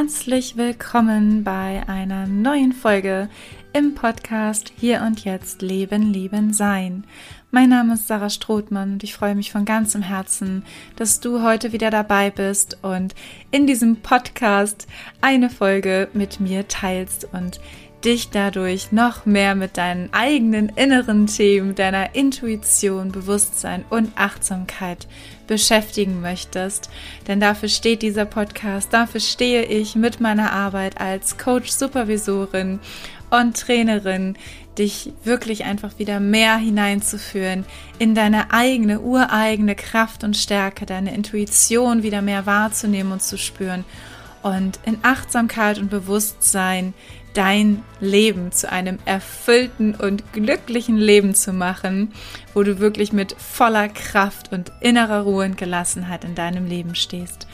Herzlich willkommen bei einer neuen Folge im Podcast Hier und Jetzt Leben, Lieben, Sein. Mein Name ist Sarah Strothmann und ich freue mich von ganzem Herzen, dass du heute wieder dabei bist und in diesem Podcast eine Folge mit mir teilst und dich dadurch noch mehr mit deinen eigenen inneren Themen, deiner Intuition, Bewusstsein und Achtsamkeit beschäftigen möchtest. Denn dafür steht dieser Podcast, dafür stehe ich mit meiner Arbeit als Coach, Supervisorin und Trainerin, dich wirklich einfach wieder mehr hineinzuführen in deine eigene, ureigene Kraft und Stärke, deine Intuition wieder mehr wahrzunehmen und zu spüren und in Achtsamkeit und Bewusstsein dein Leben zu einem erfüllten und glücklichen Leben zu machen, wo du wirklich mit voller Kraft und innerer Ruhe und Gelassenheit in deinem Leben stehst.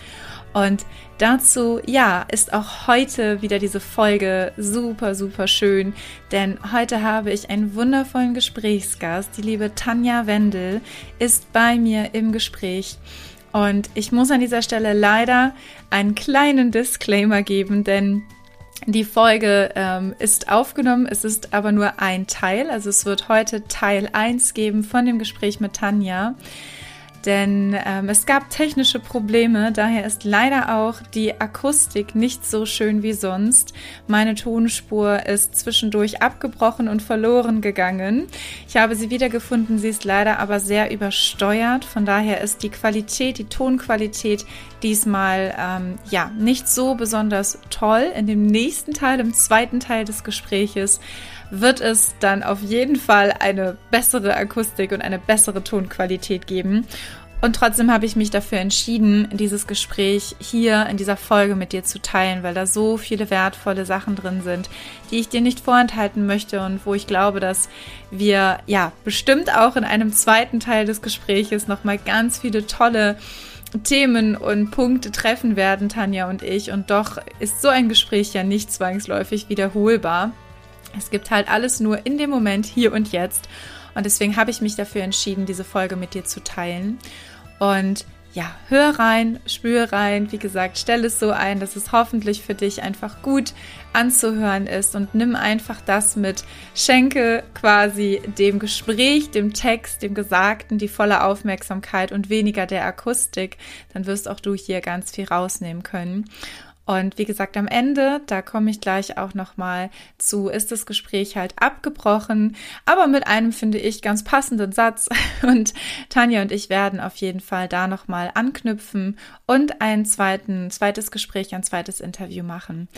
Und dazu, ja, ist auch heute wieder diese Folge super, super schön, denn heute habe ich einen wundervollen Gesprächsgast. Die liebe Tanja Wendel ist bei mir im Gespräch. Und ich muss an dieser Stelle leider einen kleinen Disclaimer geben, denn die Folge ähm, ist aufgenommen, es ist aber nur ein Teil. Also es wird heute Teil 1 geben von dem Gespräch mit Tanja denn ähm, es gab technische Probleme, daher ist leider auch die Akustik nicht so schön wie sonst. Meine Tonspur ist zwischendurch abgebrochen und verloren gegangen. Ich habe sie wiedergefunden, sie ist leider aber sehr übersteuert, von daher ist die Qualität, die Tonqualität diesmal ähm, ja nicht so besonders toll. In dem nächsten Teil, im zweiten Teil des Gespräches, wird es dann auf jeden Fall eine bessere Akustik und eine bessere Tonqualität geben. Und trotzdem habe ich mich dafür entschieden, dieses Gespräch hier in dieser Folge mit dir zu teilen, weil da so viele wertvolle Sachen drin sind, die ich dir nicht vorenthalten möchte und wo ich glaube, dass wir ja bestimmt auch in einem zweiten Teil des Gespräches nochmal ganz viele tolle Themen und Punkte treffen werden, Tanja und ich. Und doch ist so ein Gespräch ja nicht zwangsläufig wiederholbar. Es gibt halt alles nur in dem Moment, hier und jetzt. Und deswegen habe ich mich dafür entschieden, diese Folge mit dir zu teilen. Und ja, hör rein, spür rein. Wie gesagt, stell es so ein, dass es hoffentlich für dich einfach gut anzuhören ist und nimm einfach das mit. Schenke quasi dem Gespräch, dem Text, dem Gesagten die volle Aufmerksamkeit und weniger der Akustik. Dann wirst auch du hier ganz viel rausnehmen können. Und wie gesagt, am Ende, da komme ich gleich auch nochmal zu, ist das Gespräch halt abgebrochen, aber mit einem, finde ich, ganz passenden Satz. Und Tanja und ich werden auf jeden Fall da nochmal anknüpfen und ein zweiten, zweites Gespräch, ein zweites Interview machen.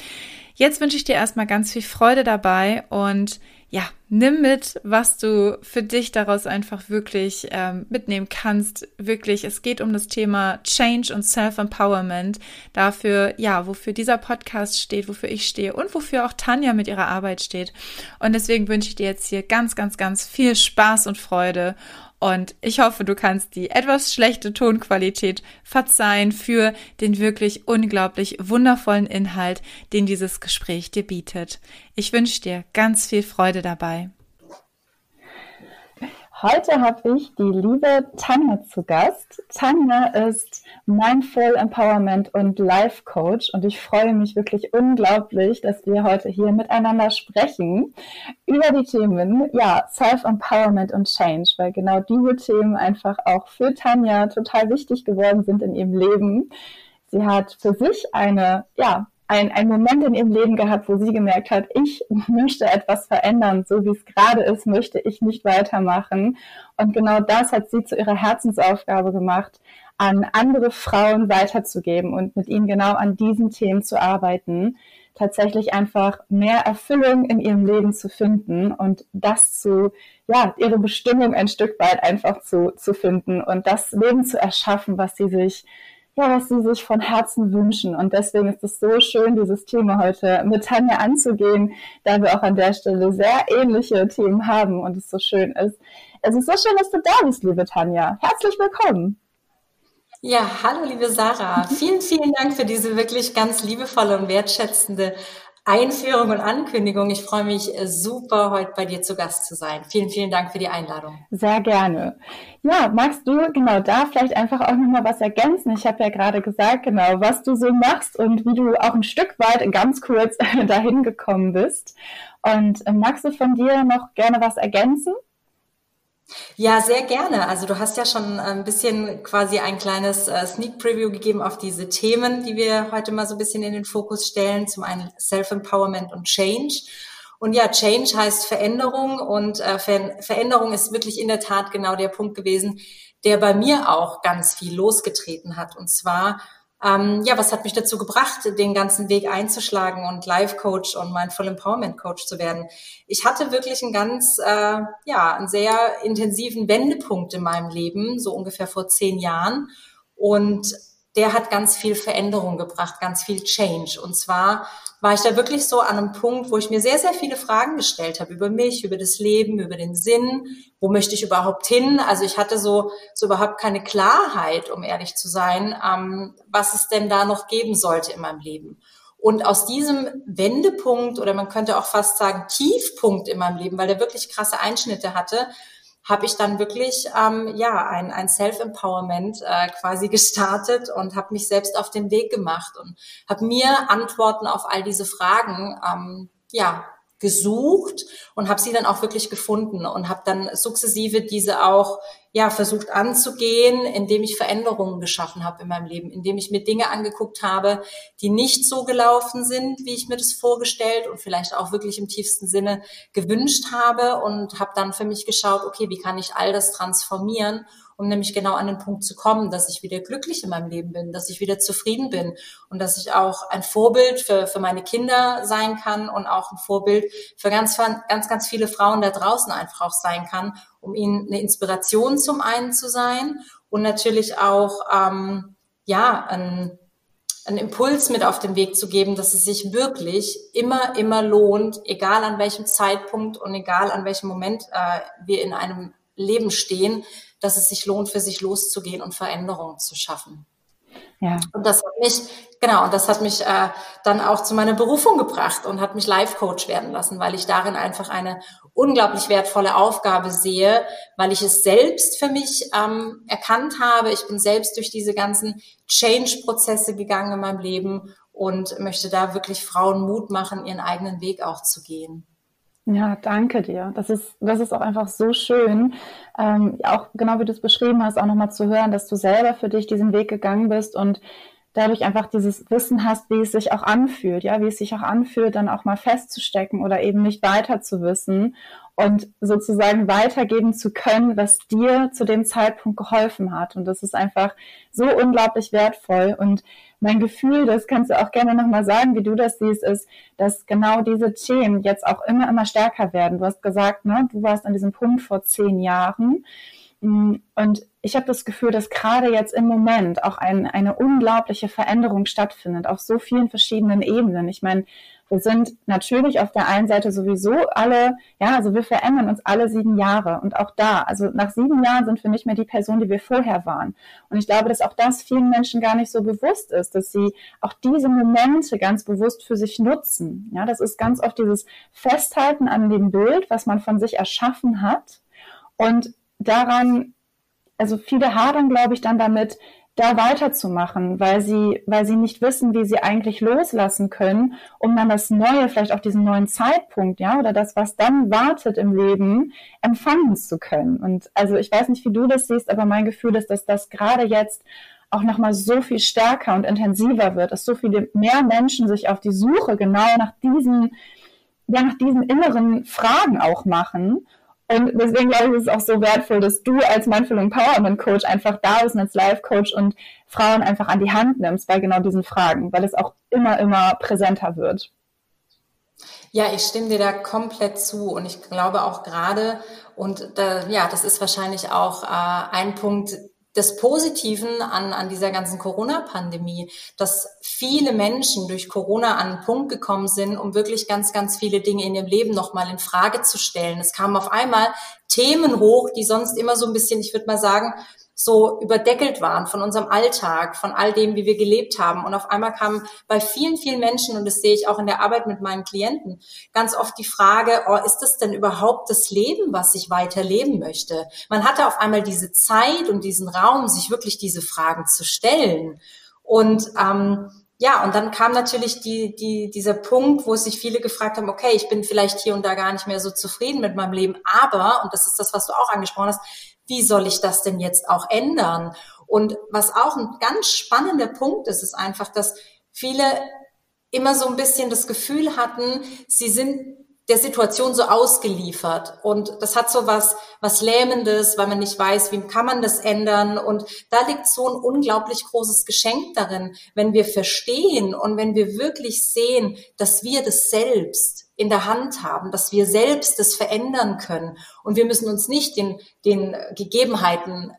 Jetzt wünsche ich dir erstmal ganz viel Freude dabei und ja, nimm mit, was du für dich daraus einfach wirklich ähm, mitnehmen kannst. Wirklich, es geht um das Thema Change und Self-Empowerment. Dafür, ja, wofür dieser Podcast steht, wofür ich stehe und wofür auch Tanja mit ihrer Arbeit steht. Und deswegen wünsche ich dir jetzt hier ganz, ganz, ganz viel Spaß und Freude. Und ich hoffe, du kannst die etwas schlechte Tonqualität verzeihen für den wirklich unglaublich wundervollen Inhalt, den dieses Gespräch dir bietet. Ich wünsche dir ganz viel Freude dabei. Heute habe ich die liebe Tanja zu Gast. Tanja ist Mindful Empowerment und Life Coach und ich freue mich wirklich unglaublich, dass wir heute hier miteinander sprechen über die Themen ja, Self-Empowerment und Change, weil genau diese Themen einfach auch für Tanja total wichtig geworden sind in ihrem Leben. Sie hat für sich eine ja, ein, ein Moment in ihrem Leben gehabt, wo sie gemerkt hat, ich möchte etwas verändern, so wie es gerade ist, möchte ich nicht weitermachen. Und genau das hat sie zu ihrer Herzensaufgabe gemacht, an andere Frauen weiterzugeben und mit ihnen genau an diesen Themen zu arbeiten, tatsächlich einfach mehr Erfüllung in ihrem Leben zu finden und das zu, ja, ihre Bestimmung ein Stück weit einfach zu, zu finden und das Leben zu erschaffen, was sie sich ja, was sie sich von Herzen wünschen. Und deswegen ist es so schön, dieses Thema heute mit Tanja anzugehen, da wir auch an der Stelle sehr ähnliche Themen haben und es so schön ist. Es ist so schön, dass du da bist, liebe Tanja. Herzlich willkommen. Ja, hallo, liebe Sarah. Vielen, vielen Dank für diese wirklich ganz liebevolle und wertschätzende Einführung und Ankündigung. Ich freue mich äh, super, heute bei dir zu Gast zu sein. Vielen, vielen Dank für die Einladung. Sehr gerne. Ja, magst du genau da vielleicht einfach auch nochmal was ergänzen? Ich habe ja gerade gesagt, genau, was du so machst und wie du auch ein Stück weit ganz kurz dahin gekommen bist. Und äh, magst du von dir noch gerne was ergänzen? Ja, sehr gerne. Also du hast ja schon ein bisschen quasi ein kleines äh, Sneak Preview gegeben auf diese Themen, die wir heute mal so ein bisschen in den Fokus stellen. Zum einen Self-Empowerment und Change. Und ja, Change heißt Veränderung und äh, Ver Veränderung ist wirklich in der Tat genau der Punkt gewesen, der bei mir auch ganz viel losgetreten hat. Und zwar ähm, ja, was hat mich dazu gebracht, den ganzen Weg einzuschlagen und Life Coach und Mindful Empowerment Coach zu werden? Ich hatte wirklich einen ganz, äh, ja, einen sehr intensiven Wendepunkt in meinem Leben, so ungefähr vor zehn Jahren. Und der hat ganz viel Veränderung gebracht, ganz viel Change. Und zwar war ich da wirklich so an einem Punkt, wo ich mir sehr, sehr viele Fragen gestellt habe über mich, über das Leben, über den Sinn, wo möchte ich überhaupt hin? Also ich hatte so, so überhaupt keine Klarheit, um ehrlich zu sein, ähm, was es denn da noch geben sollte in meinem Leben. Und aus diesem Wendepunkt oder man könnte auch fast sagen Tiefpunkt in meinem Leben, weil der wirklich krasse Einschnitte hatte, habe ich dann wirklich ähm, ja ein, ein Self-Empowerment äh, quasi gestartet und habe mich selbst auf den Weg gemacht und habe mir Antworten auf all diese Fragen ähm, ja gesucht und habe sie dann auch wirklich gefunden und habe dann sukzessive diese auch ja versucht anzugehen, indem ich Veränderungen geschaffen habe in meinem Leben, indem ich mir Dinge angeguckt habe, die nicht so gelaufen sind, wie ich mir das vorgestellt und vielleicht auch wirklich im tiefsten Sinne gewünscht habe und habe dann für mich geschaut, okay, wie kann ich all das transformieren um nämlich genau an den Punkt zu kommen, dass ich wieder glücklich in meinem Leben bin, dass ich wieder zufrieden bin und dass ich auch ein Vorbild für, für meine Kinder sein kann und auch ein Vorbild für ganz, ganz, ganz viele Frauen da draußen einfach auch sein kann, um ihnen eine Inspiration zum einen zu sein und natürlich auch, ähm, ja, ein, einen Impuls mit auf den Weg zu geben, dass es sich wirklich immer, immer lohnt, egal an welchem Zeitpunkt und egal an welchem Moment äh, wir in einem Leben stehen, dass es sich lohnt, für sich loszugehen und Veränderungen zu schaffen. Ja. Und das hat mich, genau, und das hat mich äh, dann auch zu meiner Berufung gebracht und hat mich Life Coach werden lassen, weil ich darin einfach eine unglaublich wertvolle Aufgabe sehe, weil ich es selbst für mich ähm, erkannt habe. Ich bin selbst durch diese ganzen Change-Prozesse gegangen in meinem Leben und möchte da wirklich Frauen Mut machen, ihren eigenen Weg auch zu gehen. Ja, danke dir. Das ist, das ist auch einfach so schön, ähm, auch genau wie du es beschrieben hast, auch nochmal zu hören, dass du selber für dich diesen Weg gegangen bist und dadurch einfach dieses Wissen hast, wie es sich auch anfühlt, ja, wie es sich auch anfühlt, dann auch mal festzustecken oder eben nicht weiter zu wissen und sozusagen weitergeben zu können, was dir zu dem Zeitpunkt geholfen hat. Und das ist einfach so unglaublich wertvoll. Und mein Gefühl, das kannst du auch gerne nochmal sagen, wie du das siehst, ist, dass genau diese Themen jetzt auch immer, immer stärker werden. Du hast gesagt, ne, du warst an diesem Punkt vor zehn Jahren. Und ich habe das Gefühl, dass gerade jetzt im Moment auch ein, eine unglaubliche Veränderung stattfindet auf so vielen verschiedenen Ebenen. Ich meine, wir sind natürlich auf der einen Seite sowieso alle, ja, also wir verändern uns alle sieben Jahre und auch da, also nach sieben Jahren sind wir nicht mehr die Person, die wir vorher waren. Und ich glaube, dass auch das vielen Menschen gar nicht so bewusst ist, dass sie auch diese Momente ganz bewusst für sich nutzen. Ja, das ist ganz oft dieses Festhalten an dem Bild, was man von sich erschaffen hat und daran also viele hadern, glaube ich, dann damit, da weiterzumachen, weil sie, weil sie nicht wissen, wie sie eigentlich loslassen können, um dann das Neue, vielleicht auch diesen neuen Zeitpunkt, ja, oder das, was dann wartet im Leben, empfangen zu können. Und also ich weiß nicht, wie du das siehst, aber mein Gefühl ist, dass das gerade jetzt auch nochmal so viel stärker und intensiver wird, dass so viele mehr Menschen sich auf die Suche genau nach diesen, ja, nach diesen inneren Fragen auch machen und deswegen glaube ich, ist es auch so wertvoll, dass du als Mindful Empowerment Coach einfach da bist und als Life Coach und Frauen einfach an die Hand nimmst bei genau diesen Fragen, weil es auch immer, immer präsenter wird. Ja, ich stimme dir da komplett zu und ich glaube auch gerade, und da, ja, das ist wahrscheinlich auch äh, ein Punkt, des Positiven an, an dieser ganzen Corona-Pandemie, dass viele Menschen durch Corona an einen Punkt gekommen sind, um wirklich ganz, ganz viele Dinge in ihrem Leben nochmal in Frage zu stellen. Es kamen auf einmal Themen hoch, die sonst immer so ein bisschen, ich würde mal sagen, so überdeckelt waren von unserem Alltag, von all dem, wie wir gelebt haben. Und auf einmal kam bei vielen, vielen Menschen, und das sehe ich auch in der Arbeit mit meinen Klienten, ganz oft die Frage, oh, ist das denn überhaupt das Leben, was ich weiter leben möchte? Man hatte auf einmal diese Zeit und diesen Raum, sich wirklich diese Fragen zu stellen. Und ähm, ja, und dann kam natürlich die, die, dieser Punkt, wo sich viele gefragt haben, okay, ich bin vielleicht hier und da gar nicht mehr so zufrieden mit meinem Leben, aber, und das ist das, was du auch angesprochen hast, wie soll ich das denn jetzt auch ändern? Und was auch ein ganz spannender Punkt ist, ist einfach, dass viele immer so ein bisschen das Gefühl hatten, sie sind der Situation so ausgeliefert. Und das hat so was, was Lähmendes, weil man nicht weiß, wie kann man das ändern. Und da liegt so ein unglaublich großes Geschenk darin, wenn wir verstehen und wenn wir wirklich sehen, dass wir das selbst in der Hand haben, dass wir selbst das verändern können. Und wir müssen uns nicht den, den Gegebenheiten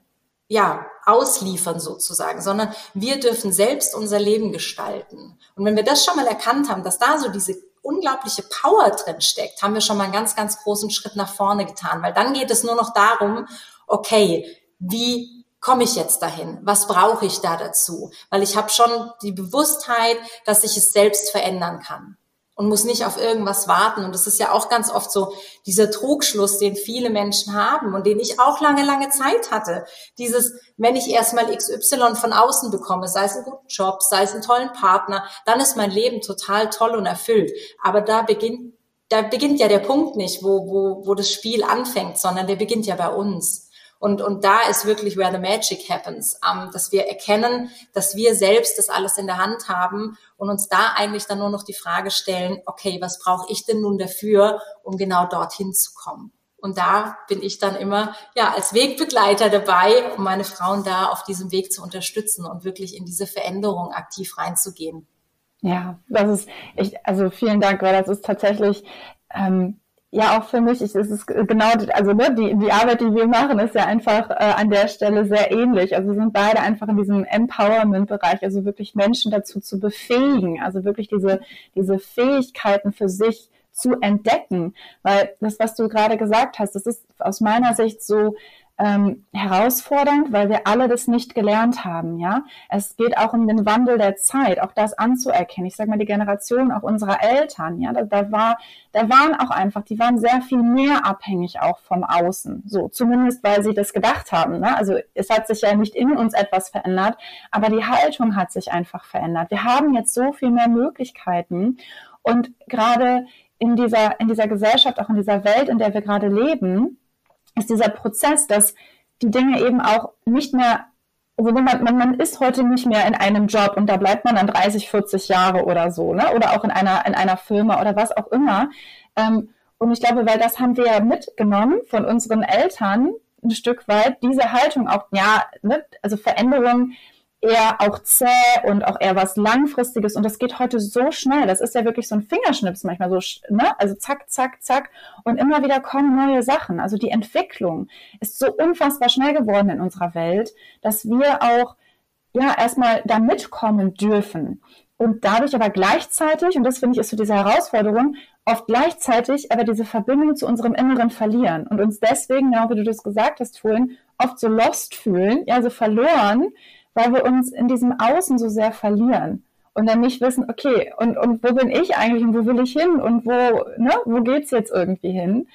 ja, ausliefern sozusagen, sondern wir dürfen selbst unser Leben gestalten. Und wenn wir das schon mal erkannt haben, dass da so diese unglaubliche Power drin steckt, haben wir schon mal einen ganz, ganz großen Schritt nach vorne getan, weil dann geht es nur noch darum, okay, wie komme ich jetzt dahin? Was brauche ich da dazu? Weil ich habe schon die Bewusstheit, dass ich es selbst verändern kann und muss nicht auf irgendwas warten. Und das ist ja auch ganz oft so dieser Trugschluss, den viele Menschen haben und den ich auch lange, lange Zeit hatte. Dieses, wenn ich erstmal XY von außen bekomme, sei es einen guten Job, sei es einen tollen Partner, dann ist mein Leben total toll und erfüllt. Aber da beginnt, da beginnt ja der Punkt nicht, wo, wo, wo das Spiel anfängt, sondern der beginnt ja bei uns. Und, und da ist wirklich where the magic happens, ähm, dass wir erkennen, dass wir selbst das alles in der Hand haben und uns da eigentlich dann nur noch die Frage stellen, okay, was brauche ich denn nun dafür, um genau dorthin zu kommen? Und da bin ich dann immer ja als Wegbegleiter dabei, um meine Frauen da auf diesem Weg zu unterstützen und wirklich in diese Veränderung aktiv reinzugehen. Ja, das ist, ich, also vielen Dank, weil das ist tatsächlich ähm, ja, auch für mich ist es genau, also ne, die, die Arbeit, die wir machen, ist ja einfach äh, an der Stelle sehr ähnlich. Also wir sind beide einfach in diesem Empowerment-Bereich, also wirklich Menschen dazu zu befähigen, also wirklich diese, diese Fähigkeiten für sich zu entdecken. Weil das, was du gerade gesagt hast, das ist aus meiner Sicht so, ähm, herausfordernd, weil wir alle das nicht gelernt haben. Ja, es geht auch um den Wandel der Zeit, auch das anzuerkennen. Ich sage mal die Generation auch unserer Eltern. Ja, da, da war, da waren auch einfach, die waren sehr viel mehr abhängig auch vom Außen. So zumindest, weil sie das gedacht haben. Ne? Also es hat sich ja nicht in uns etwas verändert, aber die Haltung hat sich einfach verändert. Wir haben jetzt so viel mehr Möglichkeiten und gerade in dieser in dieser Gesellschaft, auch in dieser Welt, in der wir gerade leben ist dieser Prozess, dass die Dinge eben auch nicht mehr, also man, man, ist heute nicht mehr in einem Job und da bleibt man dann 30, 40 Jahre oder so, ne? Oder auch in einer, in einer Firma oder was auch immer. Ähm, und ich glaube, weil das haben wir ja mitgenommen von unseren Eltern ein Stück weit, diese Haltung auch, ja, ne? also Veränderung eher auch zäh und auch eher was Langfristiges. Und das geht heute so schnell. Das ist ja wirklich so ein Fingerschnips manchmal so, ne? Also zack, zack, zack. Und immer wieder kommen neue Sachen. Also die Entwicklung ist so unfassbar schnell geworden in unserer Welt, dass wir auch, ja, erstmal da mitkommen dürfen. Und dadurch aber gleichzeitig, und das finde ich ist so diese Herausforderung, oft gleichzeitig aber diese Verbindung zu unserem Inneren verlieren und uns deswegen, genau wie du das gesagt hast vorhin, oft so lost fühlen, ja, so verloren, weil wir uns in diesem Außen so sehr verlieren und dann nicht wissen, okay, und, und wo bin ich eigentlich und wo will ich hin und wo, ne, wo geht's jetzt irgendwie hin?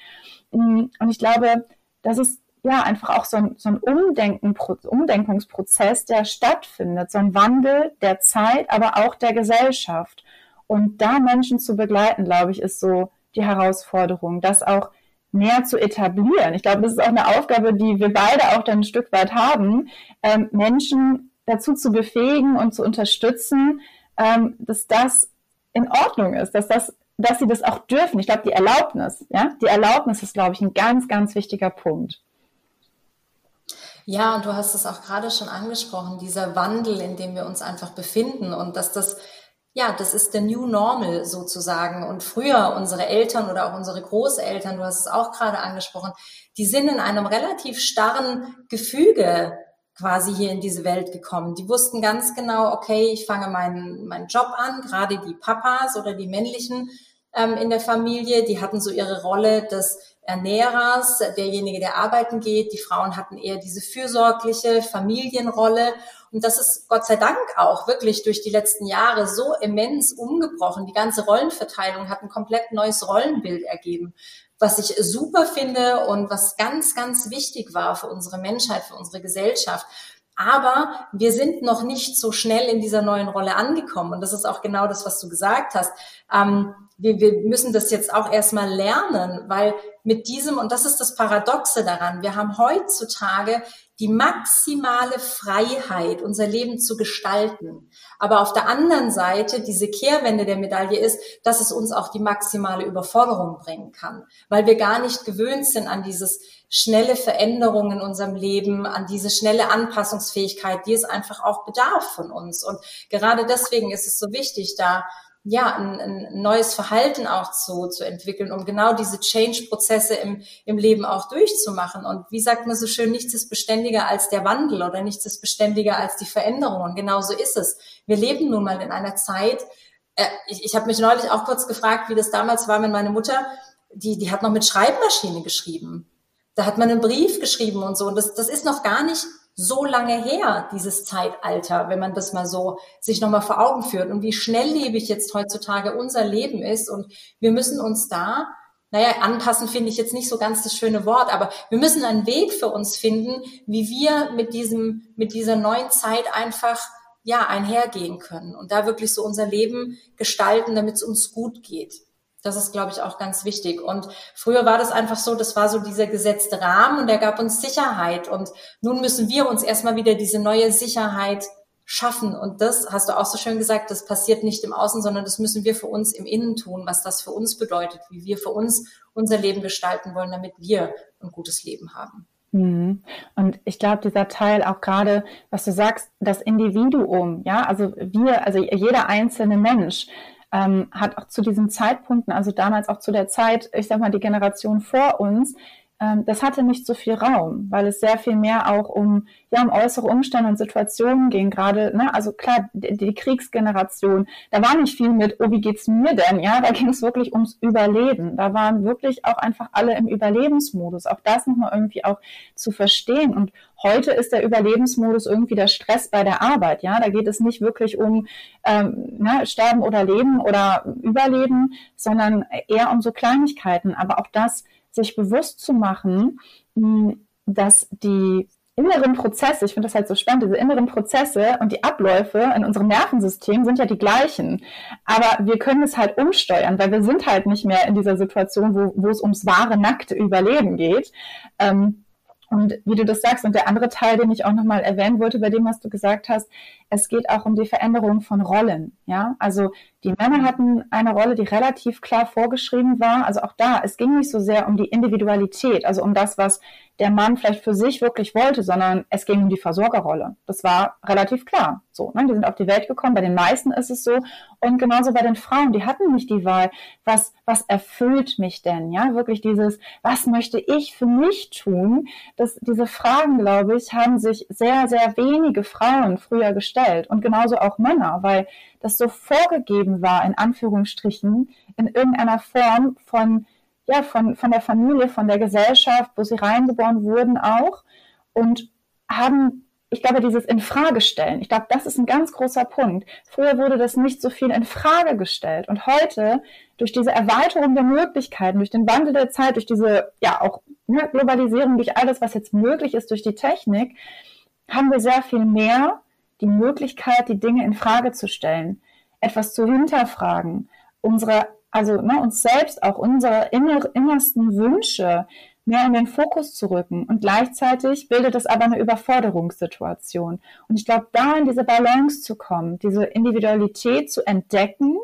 Mm, und ich glaube, das ist ja einfach auch so ein, so ein Umdenken, Umdenkungsprozess, der stattfindet, so ein Wandel der Zeit, aber auch der Gesellschaft. Und da Menschen zu begleiten, glaube ich, ist so die Herausforderung, das auch mehr zu etablieren. Ich glaube, das ist auch eine Aufgabe, die wir beide auch dann ein Stück weit haben, ähm, Menschen dazu zu befähigen und zu unterstützen, ähm, dass das in Ordnung ist, dass das dass sie das auch dürfen. Ich glaube, die Erlaubnis, ja, die Erlaubnis ist, glaube ich, ein ganz, ganz wichtiger Punkt. Ja, und du hast es auch gerade schon angesprochen, dieser Wandel, in dem wir uns einfach befinden und dass das ja, das ist der New Normal sozusagen. Und früher unsere Eltern oder auch unsere Großeltern, du hast es auch gerade angesprochen, die sind in einem relativ starren Gefüge quasi hier in diese Welt gekommen. Die wussten ganz genau, okay, ich fange meinen, meinen Job an, gerade die Papas oder die männlichen ähm, in der Familie. Die hatten so ihre Rolle des Ernährers, derjenige, der arbeiten geht. Die Frauen hatten eher diese fürsorgliche Familienrolle. Und das ist Gott sei Dank auch wirklich durch die letzten Jahre so immens umgebrochen. Die ganze Rollenverteilung hat ein komplett neues Rollenbild ergeben, was ich super finde und was ganz, ganz wichtig war für unsere Menschheit, für unsere Gesellschaft. Aber wir sind noch nicht so schnell in dieser neuen Rolle angekommen. Und das ist auch genau das, was du gesagt hast. Ähm, wir, wir müssen das jetzt auch erstmal lernen, weil mit diesem, und das ist das Paradoxe daran, wir haben heutzutage die maximale Freiheit, unser Leben zu gestalten. Aber auf der anderen Seite, diese Kehrwende der Medaille ist, dass es uns auch die maximale Überforderung bringen kann, weil wir gar nicht gewöhnt sind an dieses schnelle Veränderung in unserem Leben, an diese schnelle Anpassungsfähigkeit, die es einfach auch bedarf von uns. Und gerade deswegen ist es so wichtig, da ja, ein, ein neues Verhalten auch zu, zu entwickeln, um genau diese Change-Prozesse im, im Leben auch durchzumachen. Und wie sagt man so schön, nichts ist beständiger als der Wandel oder nichts ist beständiger als die Veränderung. Und genau so ist es. Wir leben nun mal in einer Zeit, äh, ich, ich habe mich neulich auch kurz gefragt, wie das damals war, wenn meine Mutter, die, die hat noch mit Schreibmaschine geschrieben. Da hat man einen Brief geschrieben und so. Und das, das ist noch gar nicht so lange her, dieses Zeitalter, wenn man das mal so sich nochmal vor Augen führt und wie schnelllebig jetzt heutzutage unser Leben ist. Und wir müssen uns da, naja, anpassen finde ich jetzt nicht so ganz das schöne Wort, aber wir müssen einen Weg für uns finden, wie wir mit diesem, mit dieser neuen Zeit einfach ja, einhergehen können und da wirklich so unser Leben gestalten, damit es uns gut geht. Das ist, glaube ich, auch ganz wichtig. Und früher war das einfach so, das war so dieser gesetzte Rahmen und der gab uns Sicherheit. Und nun müssen wir uns erstmal wieder diese neue Sicherheit schaffen. Und das hast du auch so schön gesagt, das passiert nicht im Außen, sondern das müssen wir für uns im Innen tun, was das für uns bedeutet, wie wir für uns unser Leben gestalten wollen, damit wir ein gutes Leben haben. Mhm. Und ich glaube, dieser Teil auch gerade, was du sagst, das Individuum, ja, also wir, also jeder einzelne Mensch, ähm, hat auch zu diesen Zeitpunkten, also damals auch zu der Zeit, ich sag mal, die Generation vor uns, das hatte nicht so viel Raum, weil es sehr viel mehr auch um, ja, um äußere Umstände und Situationen ging. Gerade, ne, also klar, die, die Kriegsgeneration, da war nicht viel mit, oh, wie geht's mir denn? Ja, da ging es wirklich ums Überleben. Da waren wirklich auch einfach alle im Überlebensmodus. Auch das nochmal irgendwie auch zu verstehen. Und heute ist der Überlebensmodus irgendwie der Stress bei der Arbeit. Ja, da geht es nicht wirklich um ähm, ne, Sterben oder Leben oder Überleben, sondern eher um so Kleinigkeiten. Aber auch das sich bewusst zu machen, dass die inneren Prozesse, ich finde das halt so spannend, diese inneren Prozesse und die Abläufe in unserem Nervensystem sind ja die gleichen. Aber wir können es halt umsteuern, weil wir sind halt nicht mehr in dieser Situation, wo, wo es ums wahre, nackte Überleben geht. Ähm, und wie du das sagst, und der andere Teil, den ich auch nochmal erwähnen wollte, bei dem, was du gesagt hast, es geht auch um die Veränderung von Rollen. Ja, also die Männer hatten eine Rolle, die relativ klar vorgeschrieben war. Also auch da, es ging nicht so sehr um die Individualität, also um das, was der Mann vielleicht für sich wirklich wollte, sondern es ging um die Versorgerrolle. Das war relativ klar. So, ne? Die sind auf die Welt gekommen. Bei den meisten ist es so. Und genauso bei den Frauen, die hatten nicht die Wahl. Was, was erfüllt mich denn? Ja, wirklich dieses, was möchte ich für mich tun? Das, diese Fragen, glaube ich, haben sich sehr, sehr wenige Frauen früher gestellt. Und genauso auch Männer, weil das so vorgegeben war, in Anführungsstrichen, in irgendeiner Form von ja, von, von der Familie, von der Gesellschaft, wo sie reingeboren wurden auch und haben, ich glaube, dieses Infrage stellen. Ich glaube, das ist ein ganz großer Punkt. Früher wurde das nicht so viel in Frage gestellt und heute durch diese Erweiterung der Möglichkeiten, durch den Wandel der Zeit, durch diese, ja, auch ne, Globalisierung, durch alles, was jetzt möglich ist durch die Technik, haben wir sehr viel mehr die Möglichkeit, die Dinge in Frage zu stellen, etwas zu hinterfragen, unsere also ne, uns selbst auch unsere inner, innersten Wünsche mehr in den Fokus zu rücken. Und gleichzeitig bildet es aber eine Überforderungssituation. Und ich glaube, da in diese Balance zu kommen, diese Individualität zu entdecken,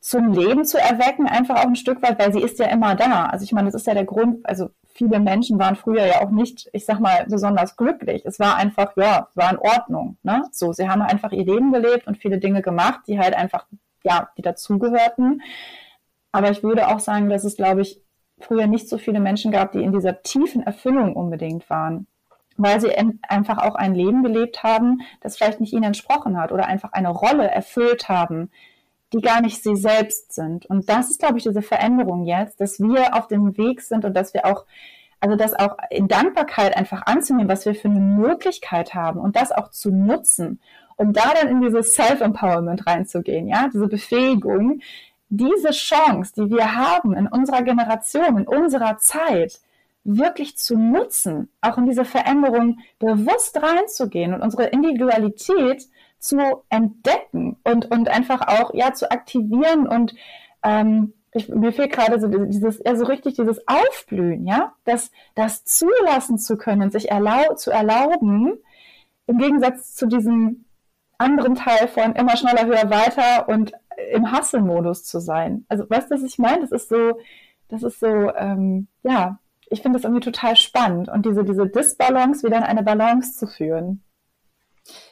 zum Leben zu erwecken, einfach auch ein Stück weit, weil sie ist ja immer da. Also ich meine, das ist ja der Grund, also viele Menschen waren früher ja auch nicht, ich sag mal, besonders glücklich. Es war einfach, ja, war in Ordnung. Ne? So, sie haben einfach ihr Leben gelebt und viele Dinge gemacht, die halt einfach ja, die dazugehörten. Aber ich würde auch sagen, dass es, glaube ich, früher nicht so viele Menschen gab, die in dieser tiefen Erfüllung unbedingt waren, weil sie einfach auch ein Leben gelebt haben, das vielleicht nicht ihnen entsprochen hat oder einfach eine Rolle erfüllt haben, die gar nicht sie selbst sind. Und das ist, glaube ich, diese Veränderung jetzt, dass wir auf dem Weg sind und dass wir auch, also das auch in Dankbarkeit einfach anzunehmen, was wir für eine Möglichkeit haben und das auch zu nutzen, um da dann in dieses Self-Empowerment reinzugehen, ja, diese Befähigung, diese Chance, die wir haben in unserer Generation, in unserer Zeit, wirklich zu nutzen, auch in diese Veränderung bewusst reinzugehen und unsere Individualität zu entdecken und, und einfach auch ja zu aktivieren und ähm, ich, mir fehlt gerade so dieses, ja, so richtig dieses Aufblühen, ja, das, das zulassen zu können, sich erlau zu erlauben, im Gegensatz zu diesem anderen Teil von immer schneller, höher, weiter und im Hustle-Modus zu sein. Also, weißt du, was ich meine? Das ist so, das ist so, ähm, ja, ich finde das irgendwie total spannend und diese, diese Disbalance wieder in eine Balance zu führen.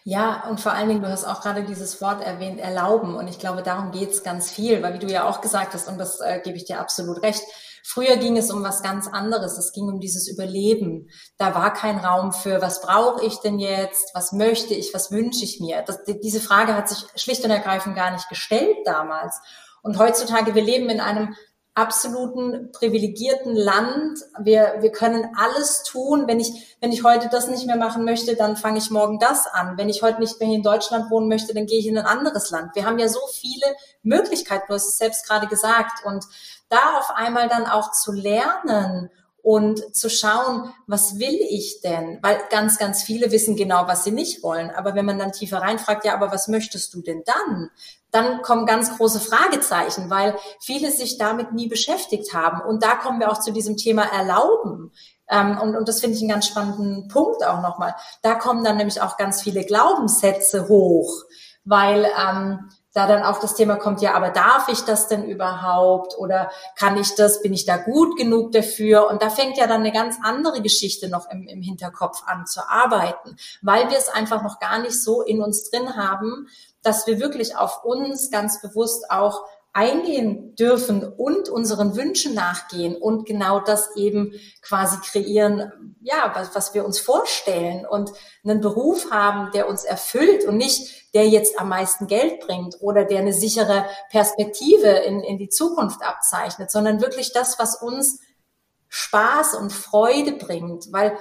Ja, und vor allen Dingen, du hast auch gerade dieses Wort erwähnt, erlauben. Und ich glaube, darum geht's ganz viel, weil wie du ja auch gesagt hast, und das äh, gebe ich dir absolut recht, früher ging es um was ganz anderes. Es ging um dieses Überleben. Da war kein Raum für, was brauche ich denn jetzt, was möchte ich, was wünsche ich mir. Das, diese Frage hat sich schlicht und ergreifend gar nicht gestellt damals. Und heutzutage, wir leben in einem absoluten privilegierten Land. Wir, wir können alles tun. Wenn ich, wenn ich heute das nicht mehr machen möchte, dann fange ich morgen das an. Wenn ich heute nicht mehr hier in Deutschland wohnen möchte, dann gehe ich in ein anderes Land. Wir haben ja so viele Möglichkeiten. Du hast es selbst gerade gesagt. Und da auf einmal dann auch zu lernen und zu schauen, was will ich denn? Weil ganz, ganz viele wissen genau, was sie nicht wollen. Aber wenn man dann tiefer reinfragt, ja, aber was möchtest du denn dann? Dann kommen ganz große Fragezeichen, weil viele sich damit nie beschäftigt haben. Und da kommen wir auch zu diesem Thema Erlauben. Ähm, und, und das finde ich einen ganz spannenden Punkt auch nochmal. Da kommen dann nämlich auch ganz viele Glaubenssätze hoch, weil ähm, da dann auch das Thema kommt, ja, aber darf ich das denn überhaupt oder kann ich das, bin ich da gut genug dafür? Und da fängt ja dann eine ganz andere Geschichte noch im, im Hinterkopf an zu arbeiten, weil wir es einfach noch gar nicht so in uns drin haben, dass wir wirklich auf uns ganz bewusst auch eingehen dürfen und unseren Wünschen nachgehen und genau das eben quasi kreieren, ja, was, was wir uns vorstellen und einen Beruf haben, der uns erfüllt und nicht der jetzt am meisten Geld bringt oder der eine sichere Perspektive in, in die Zukunft abzeichnet, sondern wirklich das, was uns Spaß und Freude bringt, weil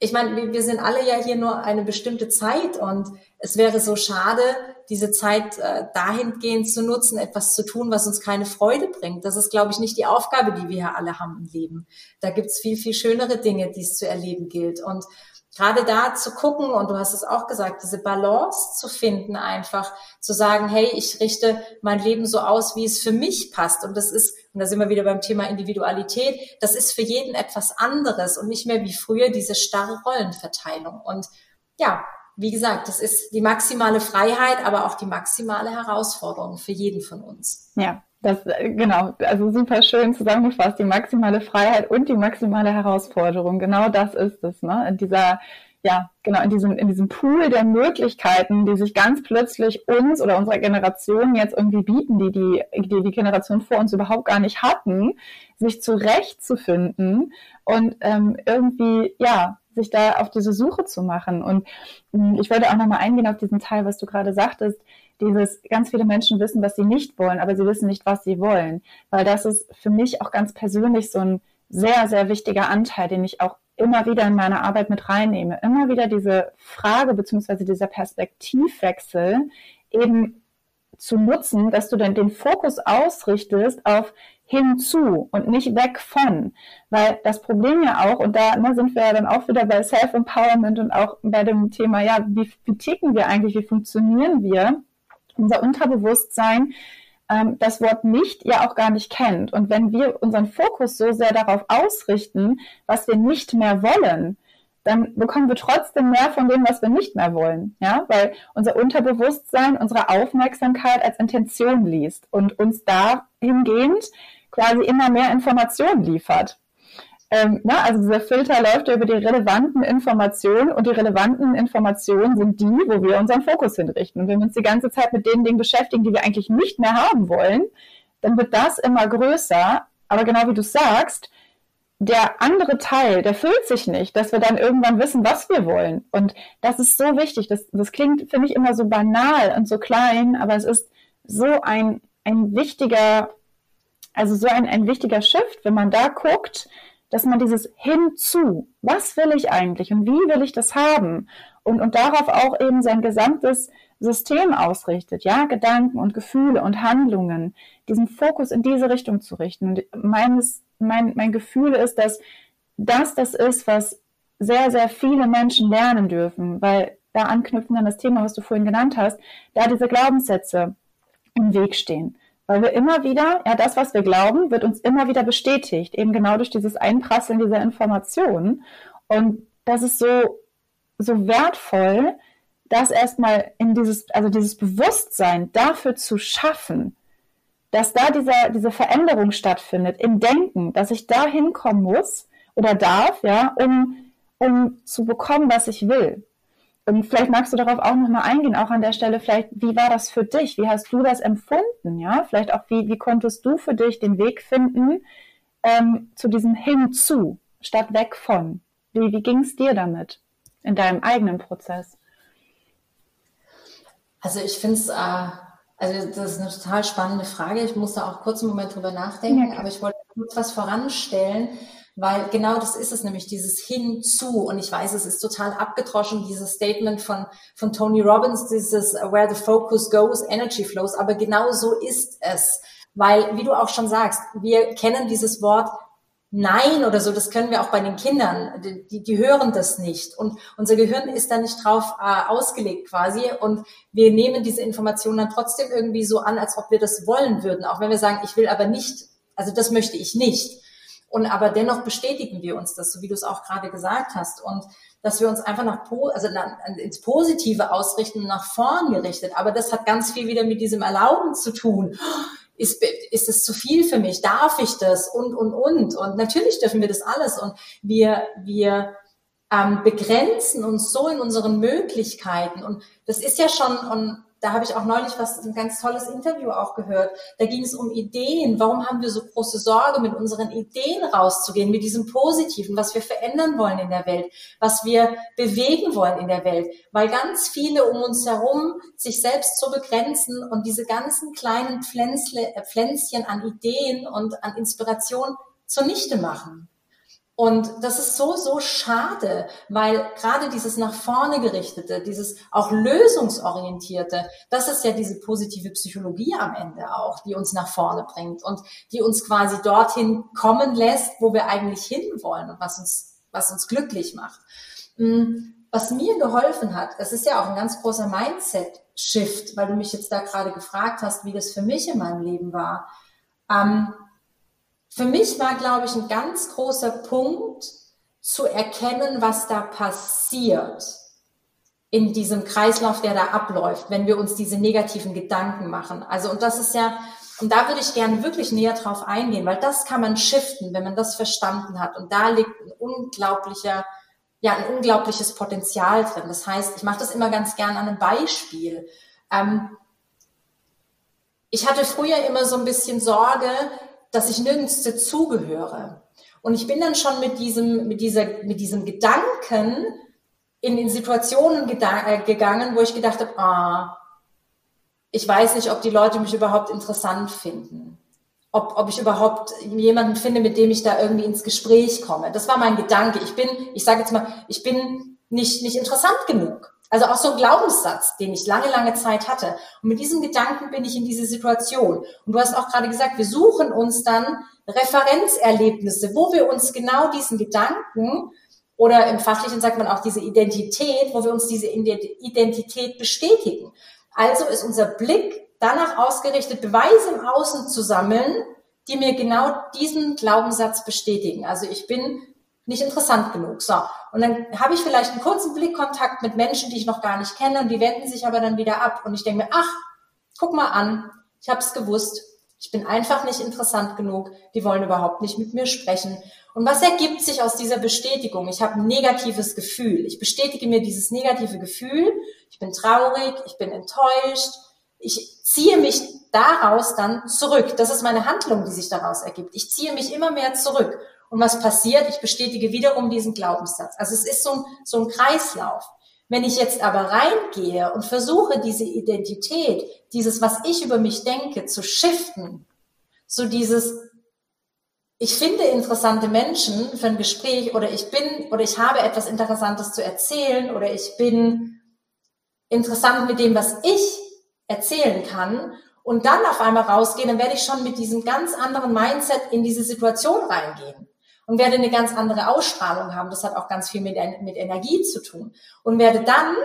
ich meine, wir sind alle ja hier nur eine bestimmte Zeit und es wäre so schade, diese Zeit äh, dahingehend zu nutzen, etwas zu tun, was uns keine Freude bringt. Das ist, glaube ich, nicht die Aufgabe, die wir hier alle haben im Leben. Da gibt's viel, viel schönere Dinge, die es zu erleben gilt. Und gerade da zu gucken, und du hast es auch gesagt, diese Balance zu finden, einfach zu sagen, hey, ich richte mein Leben so aus, wie es für mich passt. Und das ist, und da sind wir wieder beim Thema Individualität, das ist für jeden etwas anderes und nicht mehr wie früher diese starre Rollenverteilung. Und ja, wie gesagt, das ist die maximale Freiheit, aber auch die maximale Herausforderung für jeden von uns. Ja, das, genau, also super schön zusammengefasst, die maximale Freiheit und die maximale Herausforderung. Genau das ist es, ne? In dieser, ja, genau, in diesem, in diesem Pool der Möglichkeiten, die sich ganz plötzlich uns oder unserer Generation jetzt irgendwie bieten, die die, die, die Generation vor uns überhaupt gar nicht hatten, sich zurechtzufinden und ähm, irgendwie, ja, sich da auf diese Suche zu machen. Und hm, ich wollte auch nochmal eingehen auf diesen Teil, was du gerade sagtest, dieses, ganz viele Menschen wissen, was sie nicht wollen, aber sie wissen nicht, was sie wollen. Weil das ist für mich auch ganz persönlich so ein sehr, sehr wichtiger Anteil, den ich auch immer wieder in meine Arbeit mit reinnehme. Immer wieder diese Frage beziehungsweise dieser Perspektivwechsel eben zu nutzen, dass du dann den Fokus ausrichtest auf hinzu und nicht weg von. Weil das Problem ja auch, und da ne, sind wir ja dann auch wieder bei Self-Empowerment und auch bei dem Thema, ja, wie, wie ticken wir eigentlich, wie funktionieren wir? unser Unterbewusstsein ähm, das Wort nicht ja auch gar nicht kennt. Und wenn wir unseren Fokus so sehr darauf ausrichten, was wir nicht mehr wollen, dann bekommen wir trotzdem mehr von dem, was wir nicht mehr wollen. Ja, weil unser Unterbewusstsein unsere Aufmerksamkeit als Intention liest und uns dahingehend quasi immer mehr Informationen liefert. Ähm, na, also dieser Filter läuft über die relevanten Informationen und die relevanten Informationen sind die, wo wir unseren Fokus hinrichten. Und wenn wir uns die ganze Zeit mit den Dingen beschäftigen, die wir eigentlich nicht mehr haben wollen, dann wird das immer größer. Aber genau wie du sagst, der andere Teil, der füllt sich nicht, dass wir dann irgendwann wissen, was wir wollen. Und das ist so wichtig. Das, das klingt, finde ich, immer so banal und so klein, aber es ist so ein ein wichtiger, also so ein, ein wichtiger Shift, wenn man da guckt, dass man dieses hinzu, was will ich eigentlich und wie will ich das haben? Und, und darauf auch eben sein gesamtes System ausrichtet, ja, Gedanken und Gefühle und Handlungen, diesen Fokus in diese Richtung zu richten. Und meines, mein, mein Gefühl ist, dass das das ist, was sehr, sehr viele Menschen lernen dürfen, weil da anknüpfen an das Thema, was du vorhin genannt hast, da diese Glaubenssätze im Weg stehen. Weil wir immer wieder, ja, das, was wir glauben, wird uns immer wieder bestätigt, eben genau durch dieses Einprasseln dieser Informationen. Und das ist so, so wertvoll, das erstmal in dieses, also dieses Bewusstsein dafür zu schaffen, dass da dieser, diese Veränderung stattfindet im Denken, dass ich da hinkommen muss oder darf, ja, um, um zu bekommen, was ich will. Und vielleicht magst du darauf auch nochmal eingehen, auch an der Stelle vielleicht, wie war das für dich? Wie hast du das empfunden? Ja, vielleicht auch, wie, wie konntest du für dich den Weg finden ähm, zu diesem Hinzu statt weg von? Wie, wie ging es dir damit in deinem eigenen Prozess? Also ich finde es, äh, also das ist eine total spannende Frage. Ich musste auch kurz einen Moment drüber nachdenken, ja, aber ich wollte kurz was voranstellen weil genau das ist es nämlich, dieses Hinzu. Und ich weiß, es ist total abgedroschen, dieses Statement von, von Tony Robbins, dieses Where the focus goes, energy flows. Aber genau so ist es. Weil, wie du auch schon sagst, wir kennen dieses Wort Nein oder so, das können wir auch bei den Kindern, die, die hören das nicht. Und unser Gehirn ist da nicht drauf äh, ausgelegt quasi. Und wir nehmen diese Informationen dann trotzdem irgendwie so an, als ob wir das wollen würden. Auch wenn wir sagen, ich will aber nicht, also das möchte ich nicht. Und aber dennoch bestätigen wir uns das, so wie du es auch gerade gesagt hast. Und dass wir uns einfach nach, also ins Positive ausrichten, nach vorn gerichtet. Aber das hat ganz viel wieder mit diesem Erlauben zu tun. Ist, ist es zu viel für mich? Darf ich das? Und, und, und. Und natürlich dürfen wir das alles. Und wir, wir ähm, begrenzen uns so in unseren Möglichkeiten. Und das ist ja schon, und da habe ich auch neulich was, ein ganz tolles Interview auch gehört. Da ging es um Ideen. Warum haben wir so große Sorge, mit unseren Ideen rauszugehen, mit diesem Positiven, was wir verändern wollen in der Welt, was wir bewegen wollen in der Welt? Weil ganz viele um uns herum sich selbst so begrenzen und diese ganzen kleinen Pflänzle, äh, Pflänzchen an Ideen und an Inspiration zunichte machen. Und das ist so, so schade, weil gerade dieses nach vorne gerichtete, dieses auch lösungsorientierte, das ist ja diese positive Psychologie am Ende auch, die uns nach vorne bringt und die uns quasi dorthin kommen lässt, wo wir eigentlich hinwollen und was uns, was uns glücklich macht. Hm, was mir geholfen hat, das ist ja auch ein ganz großer Mindset-Shift, weil du mich jetzt da gerade gefragt hast, wie das für mich in meinem Leben war. Ähm, für mich war, glaube ich, ein ganz großer Punkt zu erkennen, was da passiert in diesem Kreislauf, der da abläuft, wenn wir uns diese negativen Gedanken machen. Also, und das ist ja, und da würde ich gerne wirklich näher drauf eingehen, weil das kann man shiften, wenn man das verstanden hat. Und da liegt ein unglaublicher, ja, ein unglaubliches Potenzial drin. Das heißt, ich mache das immer ganz gern an einem Beispiel. Ähm, ich hatte früher immer so ein bisschen Sorge, dass ich nirgends dazugehöre. Und ich bin dann schon mit diesem, mit dieser, mit diesem Gedanken in, in Situationen äh, gegangen, wo ich gedacht habe, ah, ich weiß nicht, ob die Leute mich überhaupt interessant finden. Ob, ob ich überhaupt jemanden finde, mit dem ich da irgendwie ins Gespräch komme. Das war mein Gedanke. Ich bin, ich sage jetzt mal, ich bin nicht, nicht interessant genug. Also auch so ein Glaubenssatz, den ich lange, lange Zeit hatte. Und mit diesem Gedanken bin ich in diese Situation. Und du hast auch gerade gesagt, wir suchen uns dann Referenzerlebnisse, wo wir uns genau diesen Gedanken oder im Fachlichen sagt man auch diese Identität, wo wir uns diese Identität bestätigen. Also ist unser Blick danach ausgerichtet, Beweise im Außen zu sammeln, die mir genau diesen Glaubenssatz bestätigen. Also ich bin nicht interessant genug. So. Und dann habe ich vielleicht einen kurzen Blickkontakt mit Menschen, die ich noch gar nicht kenne und die wenden sich aber dann wieder ab. Und ich denke mir, ach, guck mal an, ich habe es gewusst. Ich bin einfach nicht interessant genug. Die wollen überhaupt nicht mit mir sprechen. Und was ergibt sich aus dieser Bestätigung? Ich habe ein negatives Gefühl. Ich bestätige mir dieses negative Gefühl. Ich bin traurig, ich bin enttäuscht. Ich ziehe mich daraus dann zurück. Das ist meine Handlung, die sich daraus ergibt. Ich ziehe mich immer mehr zurück. Und was passiert? Ich bestätige wiederum diesen Glaubenssatz. Also es ist so ein, so ein Kreislauf. Wenn ich jetzt aber reingehe und versuche, diese Identität, dieses, was ich über mich denke, zu shiften, so dieses, ich finde interessante Menschen für ein Gespräch oder ich bin oder ich habe etwas Interessantes zu erzählen oder ich bin interessant mit dem, was ich erzählen kann und dann auf einmal rausgehen, dann werde ich schon mit diesem ganz anderen Mindset in diese Situation reingehen und werde eine ganz andere Ausstrahlung haben. Das hat auch ganz viel mit, mit Energie zu tun und werde dann